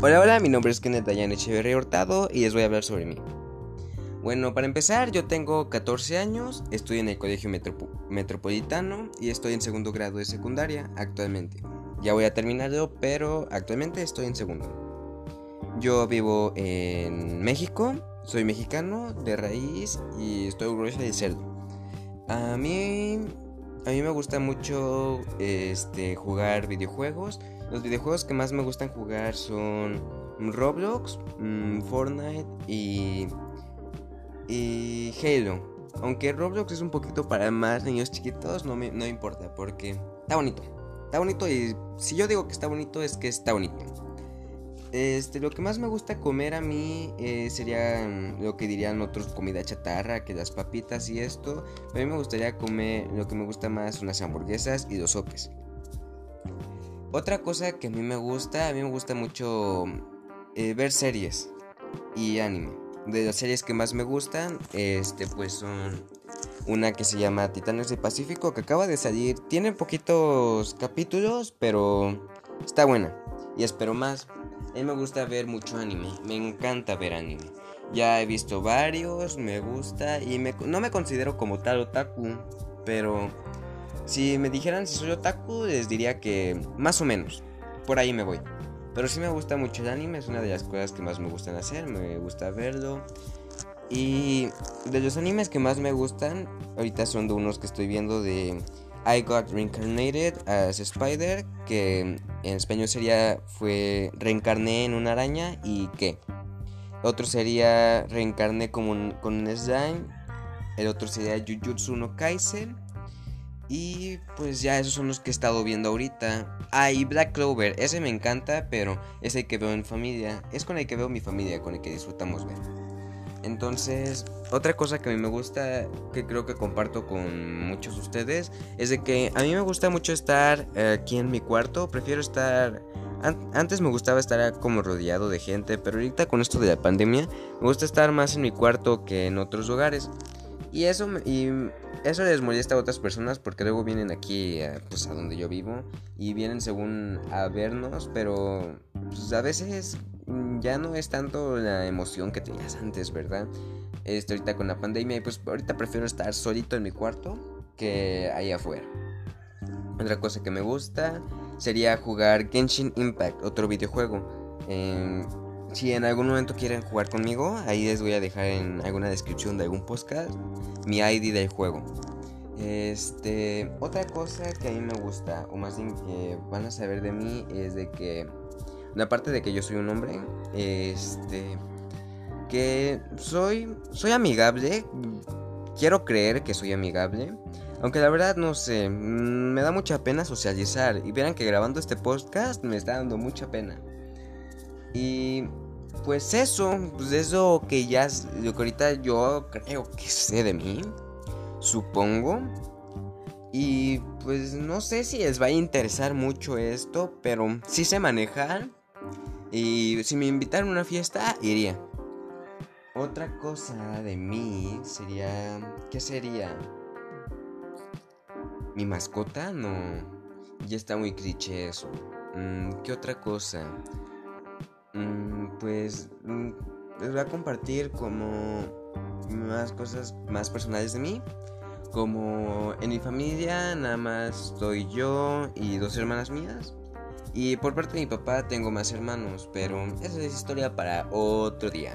Hola, hola, mi nombre es Kenneth Dayan Echeverría Hurtado y les voy a hablar sobre mí. Bueno, para empezar, yo tengo 14 años, estoy en el Colegio Metropolitano y estoy en segundo grado de secundaria actualmente. Ya voy a terminarlo, pero actualmente estoy en segundo. Yo vivo en México, soy mexicano de raíz y estoy orgulloso de serlo. A mí, a mí me gusta mucho este, jugar videojuegos los videojuegos que más me gustan jugar son Roblox, mm, Fortnite y, y Halo. Aunque Roblox es un poquito para más niños chiquitos, no me no importa porque está bonito. Está bonito y si yo digo que está bonito es que está bonito. Este, lo que más me gusta comer a mí eh, sería mm, lo que dirían otros comida chatarra, que las papitas y esto. a mí me gustaría comer, lo que me gusta más unas hamburguesas y dos sopes. Otra cosa que a mí me gusta, a mí me gusta mucho eh, ver series y anime. De las series que más me gustan, este pues son una que se llama Titanes del Pacífico que acaba de salir. Tiene poquitos capítulos, pero está buena y espero más. A mí me gusta ver mucho anime, me encanta ver anime. Ya he visto varios, me gusta y no me considero como tal otaku, pero si me dijeran si soy otaku, les diría que más o menos. Por ahí me voy. Pero sí me gusta mucho el anime, es una de las cosas que más me gustan hacer, me gusta verlo. Y de los animes que más me gustan, ahorita son de unos que estoy viendo de I Got Reincarnated as Spider, que en español sería fue reencarné en una araña y qué. Otro sería reencarné como con un slime. El otro sería Jujutsu no Kaisen. Y pues ya esos son los que he estado viendo ahorita. Ah, y Black Clover, ese me encanta, pero es el que veo en familia. Es con el que veo mi familia, con el que disfrutamos ver. Entonces, otra cosa que a mí me gusta, que creo que comparto con muchos de ustedes, es de que a mí me gusta mucho estar eh, aquí en mi cuarto. Prefiero estar... antes me gustaba estar como rodeado de gente, pero ahorita con esto de la pandemia, me gusta estar más en mi cuarto que en otros lugares. Y eso, y eso les molesta a otras personas porque luego vienen aquí a, pues, a donde yo vivo y vienen según a vernos, pero pues, a veces ya no es tanto la emoción que tenías antes, ¿verdad? Estoy ahorita con la pandemia y pues ahorita prefiero estar solito en mi cuarto que ahí afuera. Otra cosa que me gusta sería jugar Genshin Impact, otro videojuego. Eh, si en algún momento quieren jugar conmigo, ahí les voy a dejar en alguna descripción de algún podcast mi ID del juego. Este, otra cosa que a mí me gusta, o más bien que van a saber de mí, es de que, aparte de que yo soy un hombre, este, que soy, soy amigable, quiero creer que soy amigable, aunque la verdad no sé, mm, me da mucha pena socializar, y verán que grabando este podcast me está dando mucha pena. Y pues eso, pues eso que ya, lo que ahorita yo creo que sé de mí, supongo. Y pues no sé si les va a interesar mucho esto, pero sí se manejar. Y si me invitaran a una fiesta, iría. Otra cosa de mí sería... ¿Qué sería? ¿Mi mascota? No. Ya está muy cliché eso. Mm, ¿Qué otra cosa? Mm, pues mm, les voy a compartir como más cosas más personales de mí. Como en mi familia nada más estoy yo y dos hermanas mías. Y por parte de mi papá tengo más hermanos, pero esa es historia para otro día.